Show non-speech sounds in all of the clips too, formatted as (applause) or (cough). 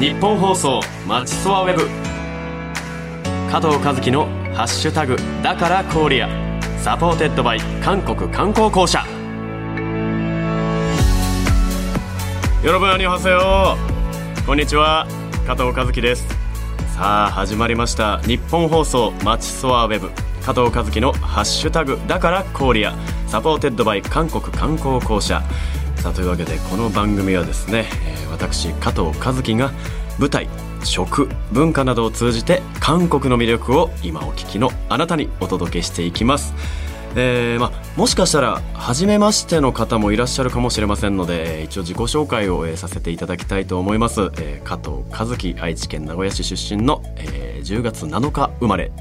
ニッポン放送マチソワWeb。加藤和樹の「ハッシュタグだから KOREA」supported by 韓国観光公社。여러분 안녕하세요。こんにちは。加藤和樹です。さあ始まりました。ニッポン放送マチソワWeb。加藤和樹の「ハッシュタグだから KOREA」supported by 韓国観光公社。さあというわけでこの番組はですね、えー、私加藤和樹が舞台食文化などを通じて韓国の魅力を今お聞きのあなたにお届けしていきます。えーまもしかしたら初めましての方もいらっしゃるかもしれませんので一応自己紹介を、えさせていただきたいと思います、えー、加藤和樹愛知県名古屋市出身の、えー、10月7日生まれ。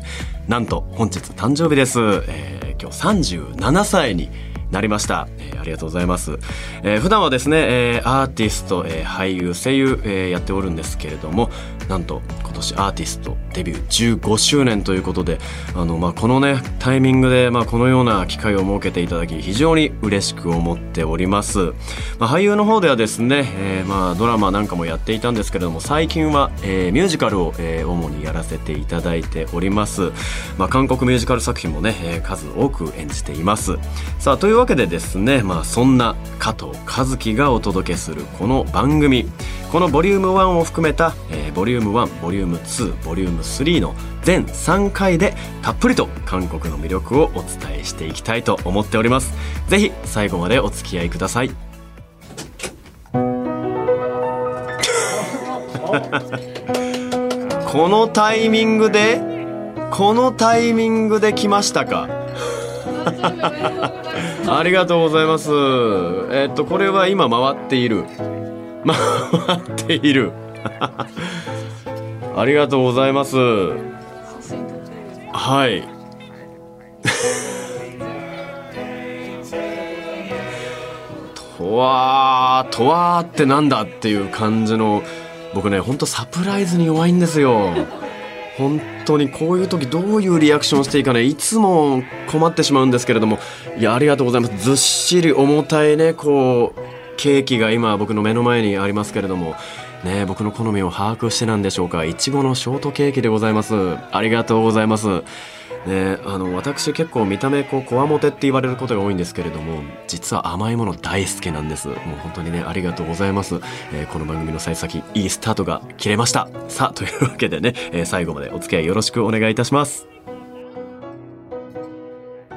なんと本日誕生日です、えー、今日37歳になりました、えー、ありがとうございます、えー、普段はですね、えー、アーティスト、えー、俳優声優、えー、やっておるんですけれどもなんと今年アーティストデビュー15周年ということであの、まあ、このねタイミングで、まあ、このような機会を設けていただき非常に嬉しく思っております、まあ、俳優の方ではですね、えー、まあドラマなんかもやっていたんですけれども最近は、えー、ミュージカルを、えー、主にやらせていただいております、まあ、韓国ミュージカル作品もね、えー、数多く演じています。さあというわけでですね、まあ、そんな加藤和樹がお届けするこの番組。このボリューム1を含めた、えー、ボリューム1ボリューム2ボリューム3の全3回でたっぷりと韓国の魅力をお伝えしていきたいと思っております。ぜひ最後までお付き合いください。(laughs) このタイミングでこのタイミングで来ましたか？(laughs) (laughs) ありがとうございます。えっと、これは今回っている。(laughs) 回っている。(laughs) ありがとうございます。はい。とわー、とわーってなんだっていう感じの、僕ね、ほんとサプライズに弱いんですよ。本当にこういう時どういうリアクションしていいかねいつも困ってしまうんですけれどもいやありがとうございます。ずっしり重たいねこうケーキが今僕の目の前にありますけれどもね僕の好みを把握してなんでしょうか。いちごのショートケーキでございます。ありがとうございます。ね、あの私結構見た目こうこわもてって言われることが多いんですけれども実は甘いもの大好きなんです。もう本当にねありがとうございます、えー、この番組の幸先いいスタートが切れました。さあというわけでね、えー、最後までお付き合いよろしくお願いいたします。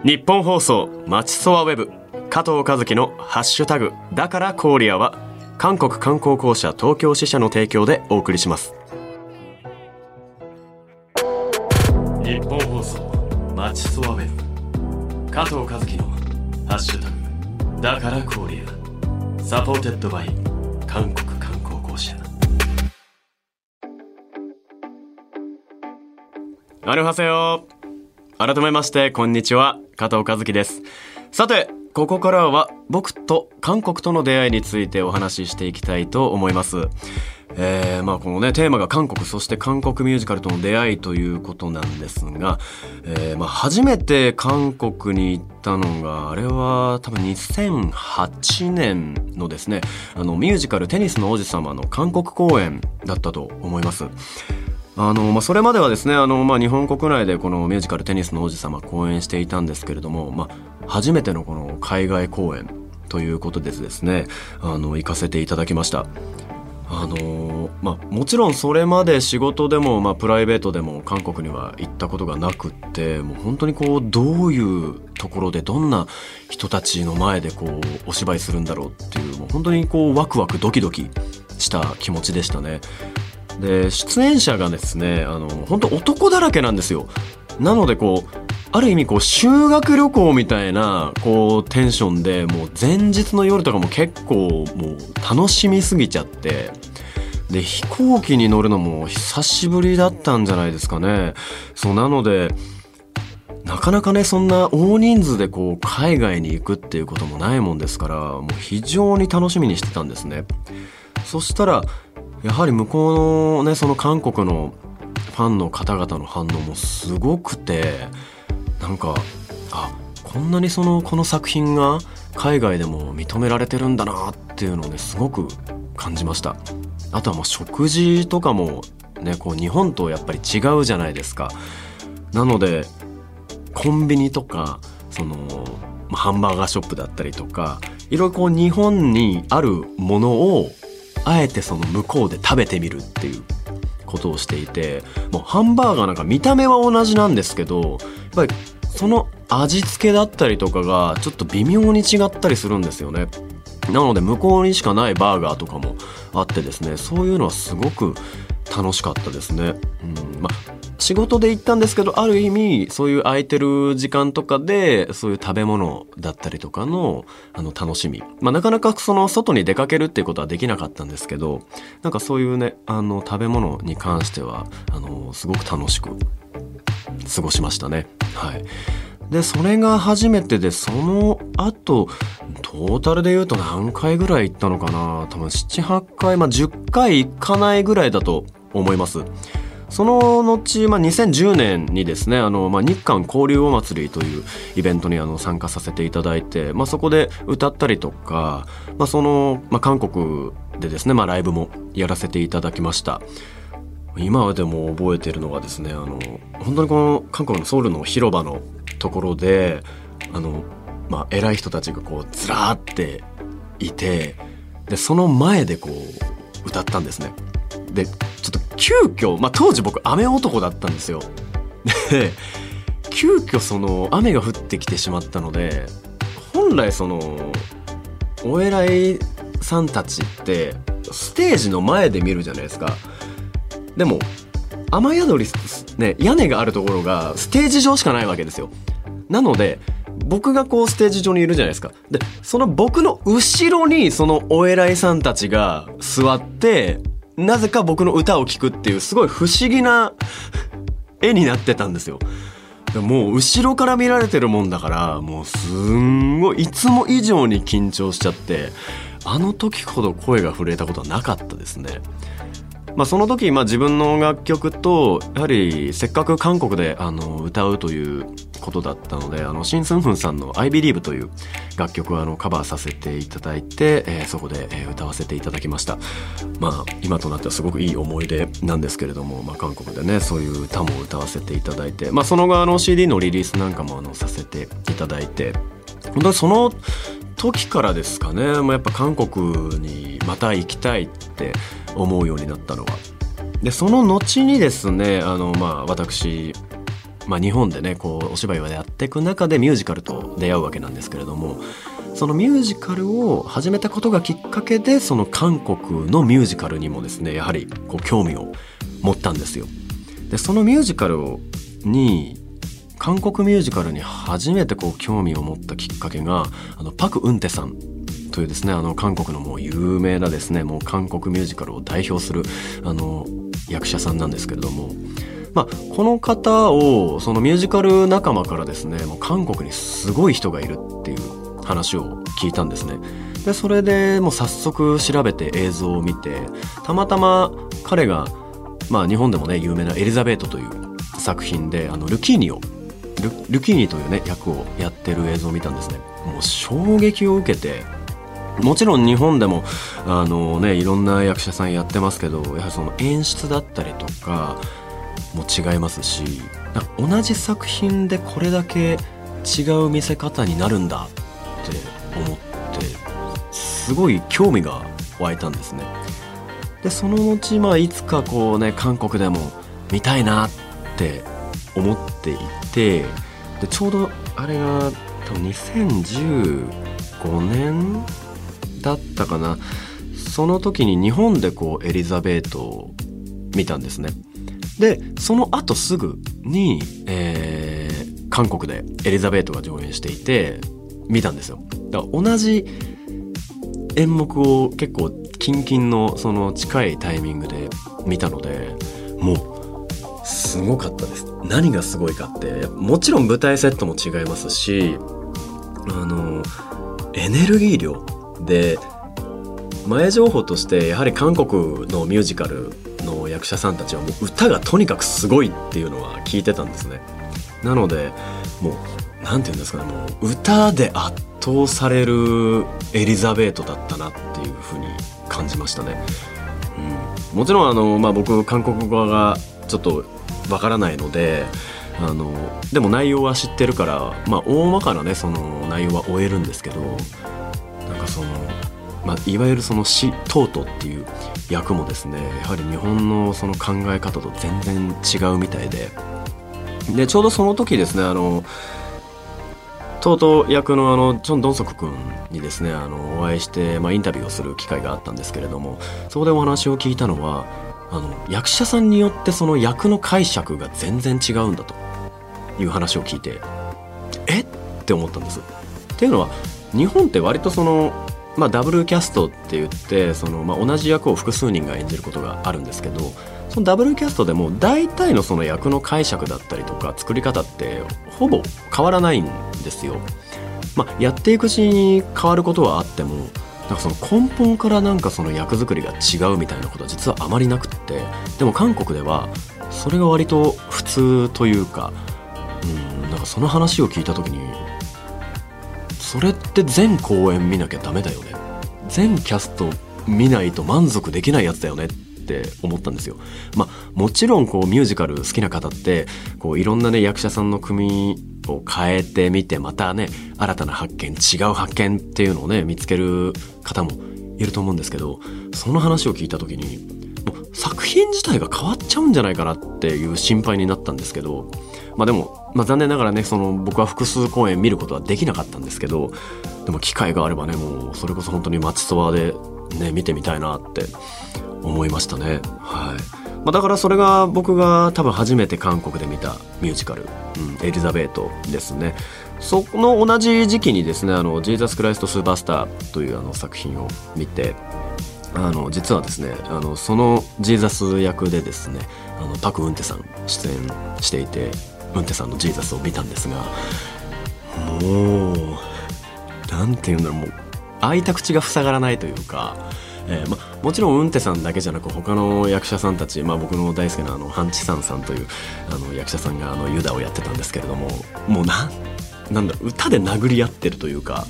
日本放送まちそわウェブ。加藤和樹のハッシュタグ。だからコーリアは韓国観光公社東京支社の提供でお送りします。マチソワウェブ加藤和樹の「ハッシュタグ。だから Korea」 supported by。韓国観光公社。アルハセヨ改めましてこんにちは。加藤和樹です。さてここからは僕と韓国との出会いについてお話ししていきたいと思います。えー、まあこのねテーマが韓国そして韓国ミュージカルとの出会いということなんですが、えー、まあ初めて韓国に行ったのがあれは多分2008年のですねあのミュージカル「テニスの王子様」の韓国公演だったと思います。あのまあ、それまではですねあの、まあ、日本国内でこのミュージカル「テニスの王子様」公演していたんですけれども、まあ、初めてのこの海外公演ということでですねあの行かせていただきました。あのまあ、もちろんそれまで仕事でも、まあ、プライベートでも韓国には行ったことがなくってもう本当にこうどういうところでどんな人たちの前でこうお芝居するんだろうっていうもう本当にこうワクワクドキドキした気持ちでしたね。で出演者がですねあの本当男だらけなんですよ。なのでこうある意味こう修学旅行みたいなこうテンションでもう前日の夜とかも結構もう楽しみすぎちゃってで飛行機に乗るのも久しぶりだったんじゃないですかね。そうなのでなかなかねそんな大人数でこう海外に行くっていうこともないもんですからもう非常に楽しみにしてたんですね。そしたらやはり向こうのねその韓国のファンの方々の反応もすごくてなんかあこんなにそのこの作品が海外でも認められてるんだなっていうのをねすごく感じました。あとはもう食事とかもねこう日本とやっぱり違うじゃないですか。なのでコンビニとかそのハンバーガーショップだったりとかいろいろこう日本にあるものをあえてその向こうで食べてみるっていうことをしていてもうハンバーガーなんか見た目は同じなんですけどぱりその味付けだったりとかがちょっと微妙に違ったりするんですよね。なので向こうにしかないバーガーとかもあってですねそういうのはすごく楽しかったですね。うんまあ仕事で行ったんですけどある意味そういう空いてる時間とかでそういう食べ物だったりとかのあの楽しみ、まあ、なかなかその外に出かけるっていうことはできなかったんですけどなんかそういうねあの食べ物に関してはあのすごく楽しく過ごしましたね。はい。でそれが初めてでその後トータルで言うと何回ぐらい行ったのかな。多分78回まあ10回行かないぐらいだと思います。その後、まあ、2010年にですねあの、まあ、日韓交流お祭りというイベントにあの参加させていただいて、まあ、そこで歌ったりとか、まあ、その、まあ、韓国でですね、まあ、ライブもやらせていただきました。今でも覚えてるのがですねあの本当にこの韓国のソウルの広場のところであの、まあ、偉い人たちがこうずらーっていてでその前でこう歌ったんですね。でちょっと急遽、まあ、当時僕雨男だったんですよ。で急遽その雨が降ってきてしまったので本来そのお偉いさんたちってステージの前で見るじゃないですか。でも雨宿り、ね、屋根があるところがステージ上しかないわけですよ。なので僕がこうステージ上にいるじゃないですか。で、その僕の後ろにそのお偉いさんたちが座ってなぜか僕の歌を聴くっていうすごい不思議な絵になってたんですよ。もう後ろから見られてるもんだからもうすんごいいつも以上に緊張しちゃってあの時ほど声が震えたことはなかったですね。まあ、その時、まあ、自分の楽曲とやはりせっかく韓国であの歌うということだったのであのシン・スンフンさんの「I Believe」という楽曲をあのカバーさせていただいて、えー、そこで、歌わせていただきました。まあ今となってはすごくいい思い出なんですけれども、まあ、韓国でねそういう歌も歌わせていただいて、まあ、その後あの CD のリリースなんかもあのさせていただいて本当にその時からですかねもうやっぱ韓国にまた行きたいって思うようになったのは。でその後にですねあの、まあ、私、まあ、日本でねこうお芝居をやっていく中でミュージカルと出会うわけなんですけれどもそのミュージカルを始めたことがきっかけでその韓国のミュージカルにもですねやはりこう興味を持ったんですよ。でそのミュージカルに韓国ミュージカルに初めてこう興味を持ったきっかけがあのパク・ウンテさんというですねあの韓国のもう有名なですねもう韓国ミュージカルを代表するあの役者さんなんですけれども。まあ、この方をそのミュージカル仲間からですねもう韓国にすごい人がいるっていう話を聞いたんですね。でそれでもう早速調べて映像を見てたまたま彼が、まあ、日本でもね有名な「エリザベート」という作品であのルキーニをルルキーニというね役をやってる映像を見たんですね。もう衝撃を受けてもちろん日本でもあの、ね、いろんな役者さんやってますけどやはりその演出だったりとかも違いますし同じ作品でこれだけ違う見せ方になるんだって思ってすごい興味が湧いたんですね。でその後、まあ、いつかこうね韓国でも見たいなって思っていてでちょうどあれが多分2015年だったかな。その時に日本でこうエリザベートを見たんですね。でその後すぐに、えー、韓国でエリザベートが上演していて見たんですよ。だから同じ演目を結構キンキンのその近いタイミングで見たのでもうすごかったです。何がすごいかってもちろん舞台セットも違いますしあのエネルギー量で前情報としてやはり韓国のミュージカルの役者さんたちはもう歌がとにかくすごいっていうのは聞いてたんですね。なのでもう何て言うんですかねもう歌で圧倒されるエリザベートだったなっていうふうに感じましたね。うん、もちろんあの、まあ、僕韓国語がちょっとわからないのであのでも内容は知ってるから、まあ、大まかなねその内容は終えるんですけどなんかその、まあ、いわゆるその死トートっていう役もですねやはり日本のその考え方と全然違うみたいで。でちょうどその時ですねあのとうとう役のあのチョン・ドンソク君にですねあのお会いして、まあ、インタビューをする機会があったんですけれどもそこでお話を聞いたのはあの役者さんによってその役の解釈が全然違うんだという話を聞いてえ？って思ったんです。っていうのは日本って割とその、まあ、ダブルキャストって言ってその、まあ、同じ役を複数人が演じることがあるんですけどそのダブルキャストでも大体のその役の解釈だったりとか作り方ってほぼ変わらないんですよ。まあ、やっていくうちに変わることはあってもなんかその根本からなんかその役作りが違うみたいなことは実はあまりなくってでも韓国ではそれが割と普通というかうんなんかその話を聞いた時にそれって全公演見なきゃダメだよね全キャスト見ないと満足できないやつだよねって思ったんですよ。まあもちろんこうミュージカル好きな方ってこういろんなね役者さんの組を変えてみてまたね新たな発見違う発見っていうのをね見つける方もいると思うんですけどその話を聞いた時にもう作品自体が変わっちゃうんじゃないかなっていう心配になったんですけどまあでも、まあ、残念ながらねその僕は複数公演見ることはできなかったんですけどでも機会があればねもうそれこそ本当に町そばでね見てみたいなって思いましたねはい。まあ、だからそれが僕が多分初めて韓国で見たミュージカル「うん、エリザベート」ですね。その同じ時期にですね「あのジーザス・クライスト・スーパースター」というあの作品を見てあの実はですねあのそのジーザス役でですねあのパク・ウンテさん出演していてウンテさんのジーザスを見たんですがもうなんて言うんだろうもう開いた口が塞がらないというかえーま、もちろんウンテさんだけじゃなく他の役者さんたち、まあ、僕の大好きなあのハンチサンさんというあの役者さんがあのユダをやってたんですけれどももうななんだ歌で殴り合ってるというか、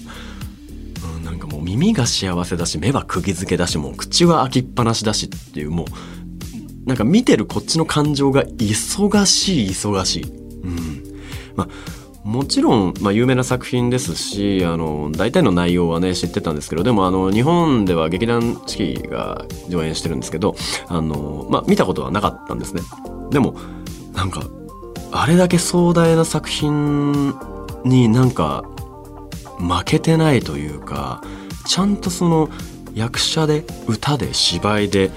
うん、なんかもう耳が幸せだし目は釘付けだしもう口は開きっぱなしだしっていうもうなんか見てるこっちの感情が忙しい忙しい。うんまあもちろん、まあ、有名な作品ですしあの大体の内容はね知ってたんですけどでもあの日本では劇団四季が上演してるんですけどあの、まあ、見たことはなかったんですね。でもなんかあれだけ壮大な作品になんか負けてないというかちゃんとその役者で歌で芝居で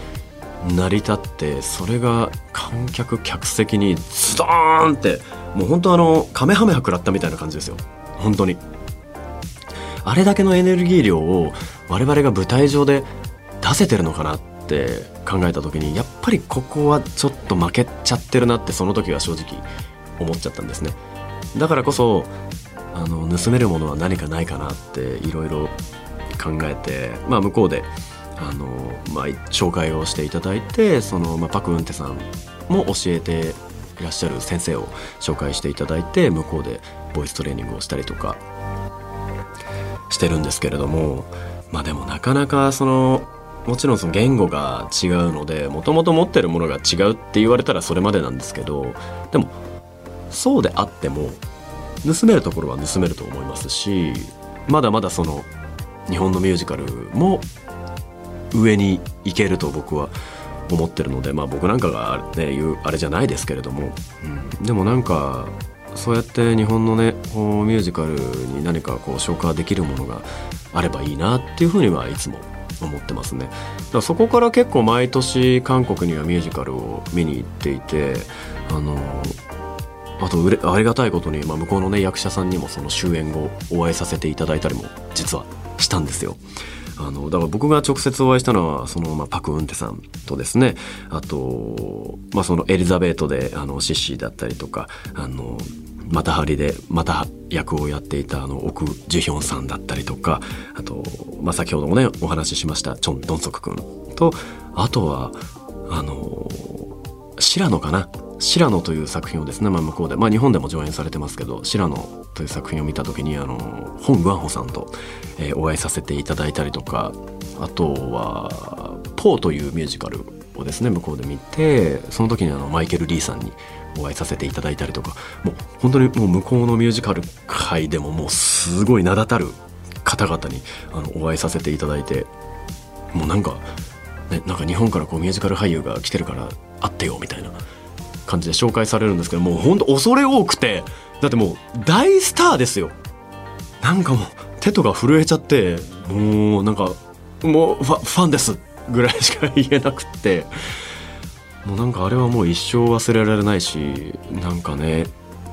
成り立ってそれが観客客席にズドーンってもう本当あのカメハメハ食らったみたいな感じですよ。本当に。あれだけのエネルギー量を我々が舞台上で出せてるのかなって考えた時にやっぱりここはちょっと負けちゃってるなってその時は正直思っちゃったんですね。だからこそあの盗めるものは何かないかなっていろいろ考えて、まあ、向こうであの、まあ、紹介をしていただいてその、まあ、パク・ウンテさんも教えていらっしゃる先生を紹介していただいて向こうでボイストレーニングをしたりとかしてるんですけれどもまあでもなかなかそのもちろんその言語が違うのでもともと持ってるものが違うって言われたらそれまでなんですけどでもそうであっても盗めるところは盗めると思いますしまだまだその日本のミュージカルも上に行けると僕は思ってるのでまあ僕なんかがね言うあれじゃないですけれども、うん、でもなんかそうやって日本のねこうミュージカルに何かこう消化できるものがあればいいなっていうふうにはいつも思ってますね。だからそこから結構毎年韓国にはミュージカルを見に行っていてあのあとうれありがたいことに、まあ、向こうのね役者さんにもその終演後お会いさせていただいたりも実はしたんですよ。あのだから僕が直接お会いしたのはその、まあ、パク・ウンテさんとですね。あと、まあ、そのエリザベートであのシッシーだったりとかあのまたハリでまた役をやっていたあの奥ジュヒョンさんだったりとかあと、まあ、先ほどもねお話ししましたチョン・ドンソク君とあとはあの白野かな。白野という作品をですね、まあ、向こうで、まあ、日本でも上演されてますけど白野という作品を見た時にあの本グアンホさんと、えー、お会いさせていただいたりとかあとはポーというミュージカルをですね向こうで見てその時にあのマイケル・リーさんにお会いさせていただいたりとかもう本当にもう向こうのミュージカル界でももうすごい名だたる方々にあのお会いさせていただいてもうなんか、ね、なんか日本からこうミュージカル俳優が来てるから会ってよみたいな。感じで紹介されるんですけどもう本当恐れ多くてだってもう大スターですよ。なんかもう手とか震えちゃってもうなんかもうファファンですぐらいしか言えなくってもうなんかあれはもう一生忘れられないしなんかね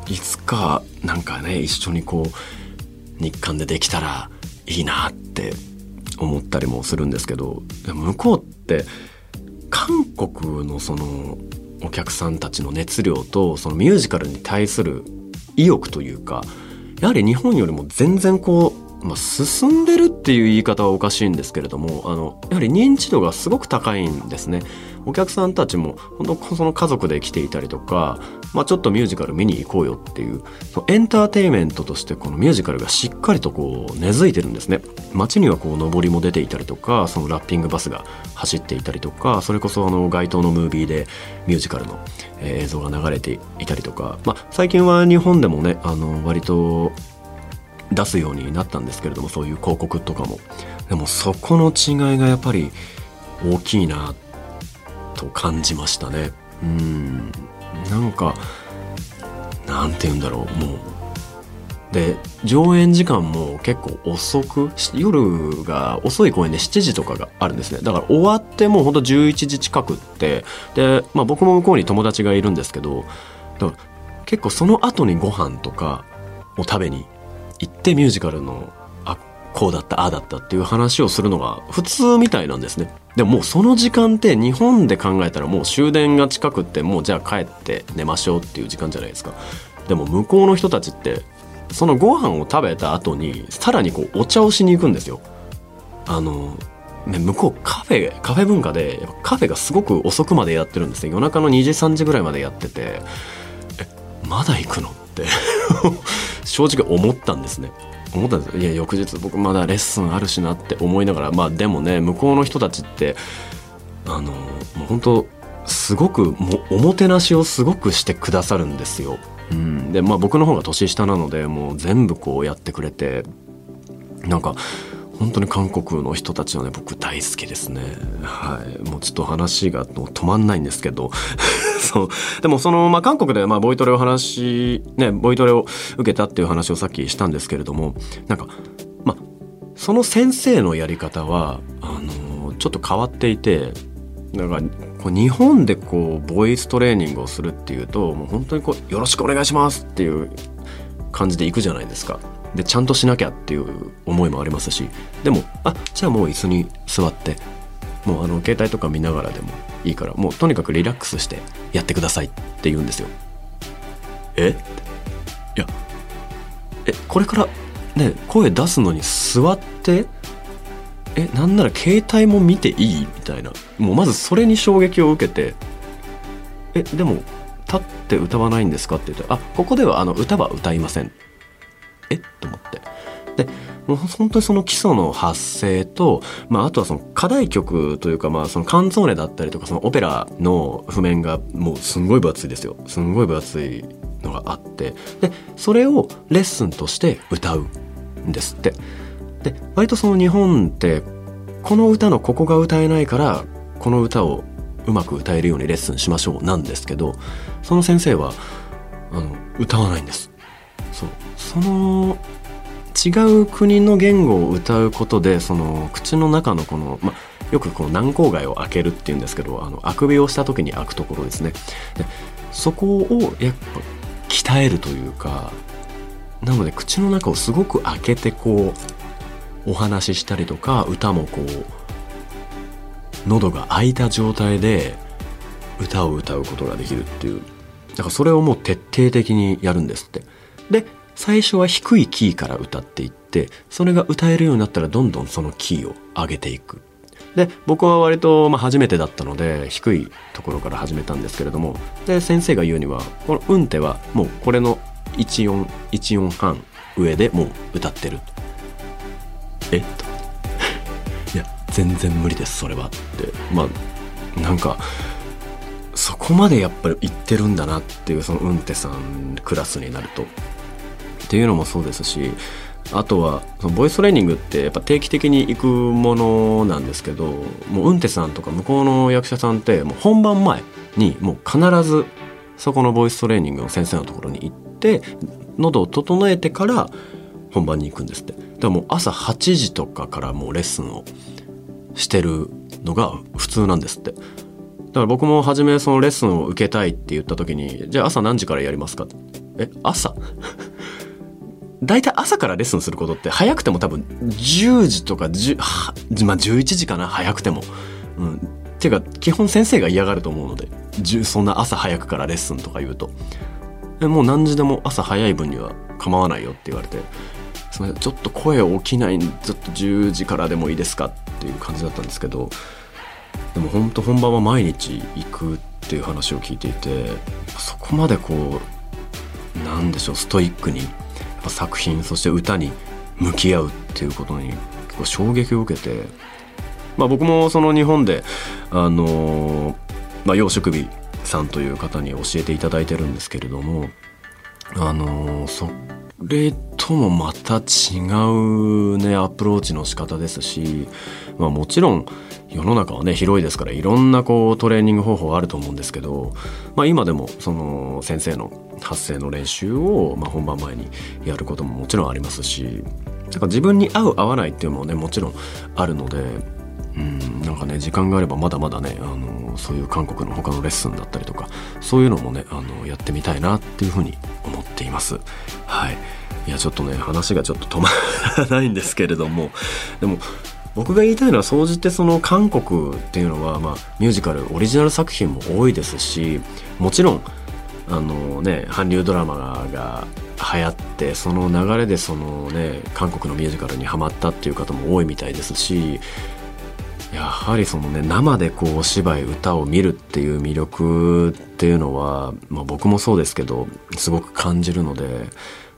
いつかなんかね一緒にこう日韓でできたらいいなって思ったりもするんですけど向こうって韓国のそのお客さんたちの熱量とそのミュージカルに対する意欲というかやはり日本よりも全然こうまあ、進んでるっていう言い方はおかしいんですけれどもあのやはり認知度がすごく高いんですね。お客さんたちも本当その家族で来ていたりとか、まあ、ちょっとミュージカル見に行こうよっていうそのエンターテインメントとしてこのミュージカルがしっかりとこう根付いてるんですね。街にはこう上りも出ていたりとかそのラッピングバスが走っていたりとかそれこそあの街頭のムービーでミュージカルの映像が流れていたりとか、まあ、最近は日本でもねあの割と出すようになったんですけれどもそういう広告とかも。でもそこの違いがやっぱり大きいなってと感じましたね。うん。なんかなんて言うんだろう。もうで上演時間も結構遅く夜が遅い公演で7時とかがあるんですね。だから終わってもうほんと11時近くってで、まあ、僕も向こうに友達がいるんですけど結構その後にご飯とかを食べに行ってミュージカルのあこうだったああだったっていう話をするのが普通みたいなんですね。でももうその時間って日本で考えたらもう終電が近くってもうじゃあ帰って寝ましょうっていう時間じゃないですか。でも向こうの人たちってそのご飯を食べた後にさらにこうお茶をしに行くんですよ。あのね、向こうカフェカフェ文化でカフェがすごく遅くまでやってるんですね。夜中の2時3時ぐらいまでやっててえまだ行くの？って (laughs) 正直思ったんですね。思ったんですいや翌日僕まだレッスンあるしなって思いながらまあでもね向こうの人たちってあのもう本当すごくもおもてなしをすごくしてくださるんですよ。うん、でまあ僕の方が年下なのでもう全部こうやってくれてなんか本当に韓国の人たちはね僕大好きですね。はい。もうちょっと話が止まんないんですけど。(laughs) そう。でもその、まあ、韓国で、まあ、ボイトレを話ねボイトレを受けたっていう話をさっきしたんですけれどもなんかまあその先生のやり方はあのちょっと変わっていてなんかこう日本でこうボイストレーニングをするっていうともう本当にこう「よろしくお願いします」っていう感じで行くじゃないですか。でちゃんとしなきゃっていう思いもありますしでもあじゃあもう椅子に座ってもうあの携帯とか見ながらでもいいからもうとにかくリラックスしてやってくださいって言うんですよ。え？いやえこれからね声出すのに座ってえなんなら携帯も見ていいみたいな。もうまずそれに衝撃を受けてえでも立って歌わないんですかって言ってあここではあの歌は歌いません。え？っと思って。でもう本当にその基礎の発声と、まあ、あとはその課題曲というか、まあ、そのカンゾーネだったりとかそのオペラの譜面がもうすんごい分厚いですよ。すんごい分厚いのがあって。でそれをレッスンとして歌うんですって。で割とその日本ってこの歌のここが歌えないからこの歌をうまく歌えるようにレッスンしましょうなんですけどその先生はあの歌わないんです。そう。その違う国の言語を歌うことでその口の中のこの、ま、よくこの軟口蓋を開けるっていうんですけどあのあくびをした時に開くところですね。でそこをやっぱ鍛えるというかなので口の中をすごく開けてこうお話ししたりとか歌もこう喉が開いた状態で歌を歌うことができるっていう。だからそれをもう徹底的にやるんですって。で最初は低いキーから歌っていってそれが歌えるようになったらどんどんそのキーを上げていく。で僕は割とま初めてだったので低いところから始めたんですけれどもで先生が言うにはこの「運手はもうこれの1音1音半上でもう歌ってる。え？っと。(laughs) いや全然無理ですそれはって。まあなんかそこまでやっぱり行ってるんだなっていうその運手さんクラスになると。っていうのもそうですしあとはそのボイストレーニングってやっぱ定期的に行くものなんですけどもう運手さんとか向こうの役者さんってもう本番前にもう必ずそこのボイストレーニングの先生のところに行って喉を整えてから本番に行くんですって。だからも朝8時とかからもうレッスンをしてるのが普通なんですって。だから僕も初めそのレッスンを受けたいって言った時にじゃあ朝何時からやりますか？ってえ朝？大体朝からレッスンすることって早くても多分10時とか10、まあ、11時かな早くても。うん、っていうか基本先生が嫌がると思うのでそんな朝早くからレッスンとか言うともう何時でも朝早い分には構わないよって言われてちょっと声起きないちょっと10時からでもいいですかっていう感じだったんですけどでも本当本番は毎日行くっていう話を聞いていてそこまでこうなんでしょうストイックにぱ作品そして歌に向き合うっていうことに結構衝撃を受けて、まあ、僕もその日本であのまあ、養殖日さんという方に教えていただいてるんですけれどもあのそれともまた違うねアプローチの仕方ですし、まあ、もちろん世の中はね広いですからいろんなこうトレーニング方法あると思うんですけど、まあ、今でもその先生の発声の練習を、まあ、本番前にやることももちろんありますしだから自分に合う合わないっていうのもねもちろんあるのでうんなんかね時間があればまだまだねあのそういう韓国の他のレッスンだったりとかそういうのもねあのやってみたいなっていうふうに思っています。はいいやちょっとね話がちょっと止まらないんですけれどもでも僕が言いたいのは総じてその韓国っていうのは、まあ、ミュージカルオリジナル作品も多いですしもちろんあのね韓流ドラマが流行ってその流れでそのね韓国のミュージカルにはまったっていう方も多いみたいですしやはりそのね生でこうお芝居歌を見るっていう魅力っていうのは、まあ、僕もそうですけどすごく感じるので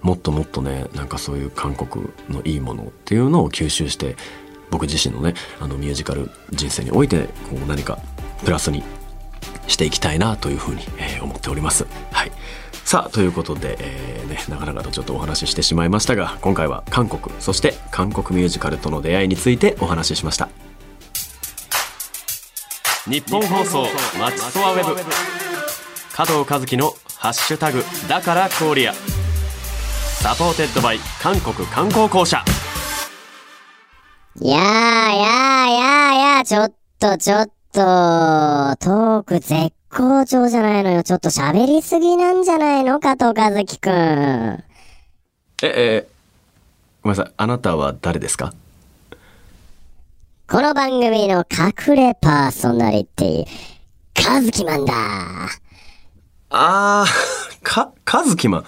もっともっとねなんかそういう韓国のいいものっていうのを吸収して僕自身のねあのミュージカル人生においてこう何かプラスにしていきたいなというふうに、えー、思っております。はい。さあということで、えーね、長々とちょっとお話ししてしまいましたが今回は韓国そして韓国ミュージカルとの出会いについてお話ししました。ニッポン放送マチソワウェブ。加藤和樹の「ハッシュタグだから Korea」 supported by 韓国観光公社。いやーやーやーやー、ちょっとちょっと、トーク絶好調じゃないのよ。ちょっと喋りすぎなんじゃないの？加藤和樹くん。え、え、ごめんなさい。あなたは誰ですか？この番組の隠れパーソナリティ、和樹マンだ。あー、か、和樹マン。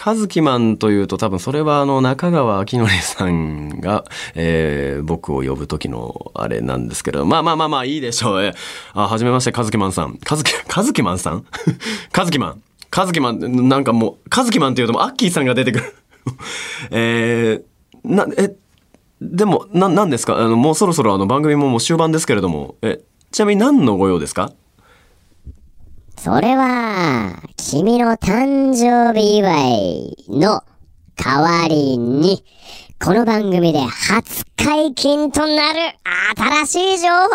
カズキマンというと多分それはあの中川明則さんが、えー、僕を呼ぶ時のあれなんですけど、まあまあまあまあいいでしょう。えー、あ、はじめまして、カズキマンさん。カズキ、カズキマンさん？カズキマン。カズキマン、なんかもう、カズキマンっていうともうアッキーさんが出てくる (laughs) えー、な、え、でも、な、なんですか？あの、もうそろそろあの番組ももう終盤ですけれども、え、ちなみに何のご用ですか？それは、君の誕生日祝いの代わりに、この番組で初解禁となる新しい情報を持っ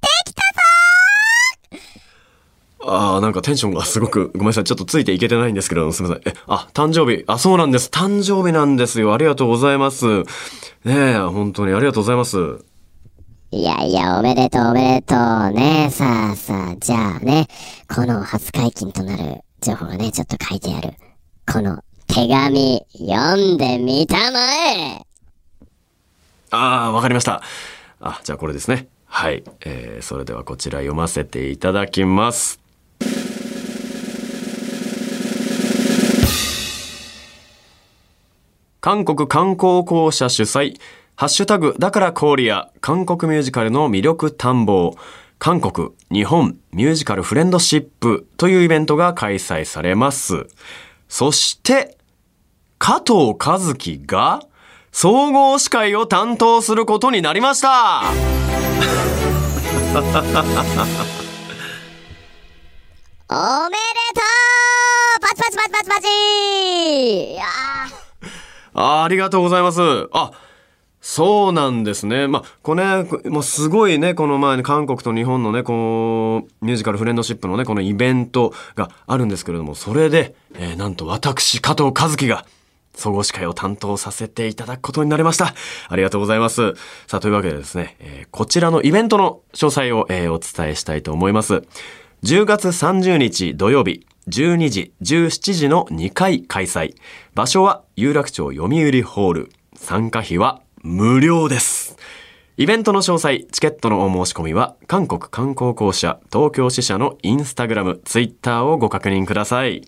てきたぞああ、なんかテンションがすごく、ごめんなさい。ちょっとついていけてないんですけど、すみません。え、あ、誕生日。あ、そうなんです。誕生日なんですよ。ありがとうございます。ねえ、本当にありがとうございます。いやいや、おめでとうおめでとうね。さあさあ、じゃあね、この初解禁となる情報がね、ちょっと書いてある。この手紙、読んでみたまえああ、わかりました。あ、じゃあこれですね。はい。えー、それではこちら読ませていただきます。韓国観光公社主催、ハッシュタグだからコーリア韓国ミュージカルの魅力探訪韓国日本ミュージカルフレンドシップというイベントが開催されます。そして加藤和樹が総合司会を担当することになりましたおめでとうパチパチパチパチパチいやあありがとうございます。あ、そうなんですね。まあ、これね、もうすごいね、この前、ね、韓国と日本のね、こう、ミュージカルフレンドシップのね、このイベントがあるんですけれども、それで、えーなんと私、加藤和樹が、総合司会を担当させていただくことになりました。ありがとうございます。さあ、というわけでですね、えーこちらのイベントの詳細を、えーお伝えしたいと思います。10月30日土曜日、12時、17時の2回開催。場所は有楽町読売ホール。参加費は無料です。イベントの詳細、チケットのお申し込みは、韓国観光公社東京支社のインスタグラム、ツイッターをご確認ください。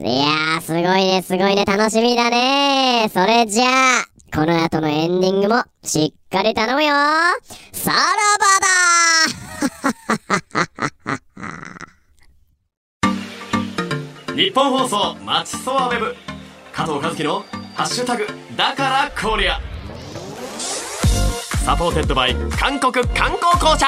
ーいやー、すごいね、すごいね、楽しみだねそれじゃあ、この後のエンディングも、しっかり頼むよさらばだ ニ(laughs) ッポン放送マチソワウェブ加藤和樹の「ハッシュタグだから Korea」 supported by 韓国観光公社。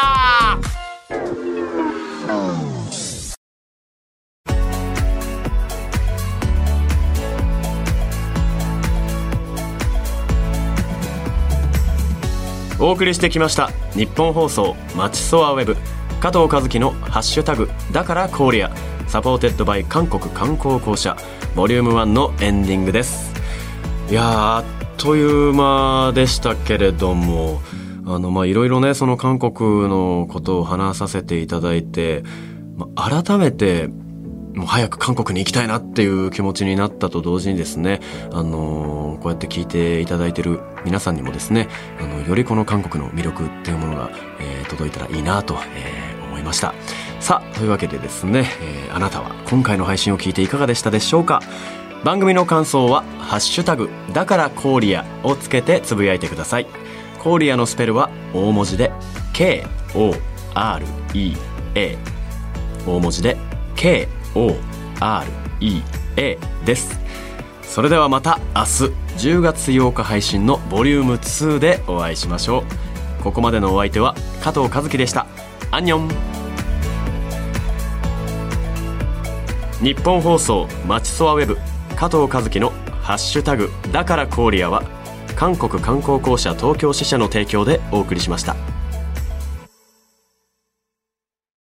お送りしてきましたニッポン放送マチソワウェブ。加藤和樹の「ハッシュタグだから Korea」 supported by 韓国観光公社。ボリューム1のエンディングです。いやあっという間でしたけれどもあのまあいろいろねその韓国のことを話させていただいて、まあ改めてもう早く韓国に行きたいなっていう気持ちになったと同時にですね、あのーこうやって聞いていただいてる皆さんにもですね、あの、よりこの韓国の魅力っていうものが、えー届いたらいいなと、えー思いました。さあ、というわけでですね、えあなたは今回の配信を聞いていかがでしたでしょうか？番組の感想は、ハッシュタグ、だからコーリアをつけてつぶやいてください。コーリアのスペルは大文字で、K-O-R-E-A。大文字で K-O-R-E-A です。それではまた明日10月8日配信のボリューム2でお会いしましょう。ここまでのお相手は加藤和樹でした。アンニョン。日本放送まちそわウェブ。加藤和樹の「ハッシュタグだからコーリア」は韓国観光公社東京支社の提供でお送りしました。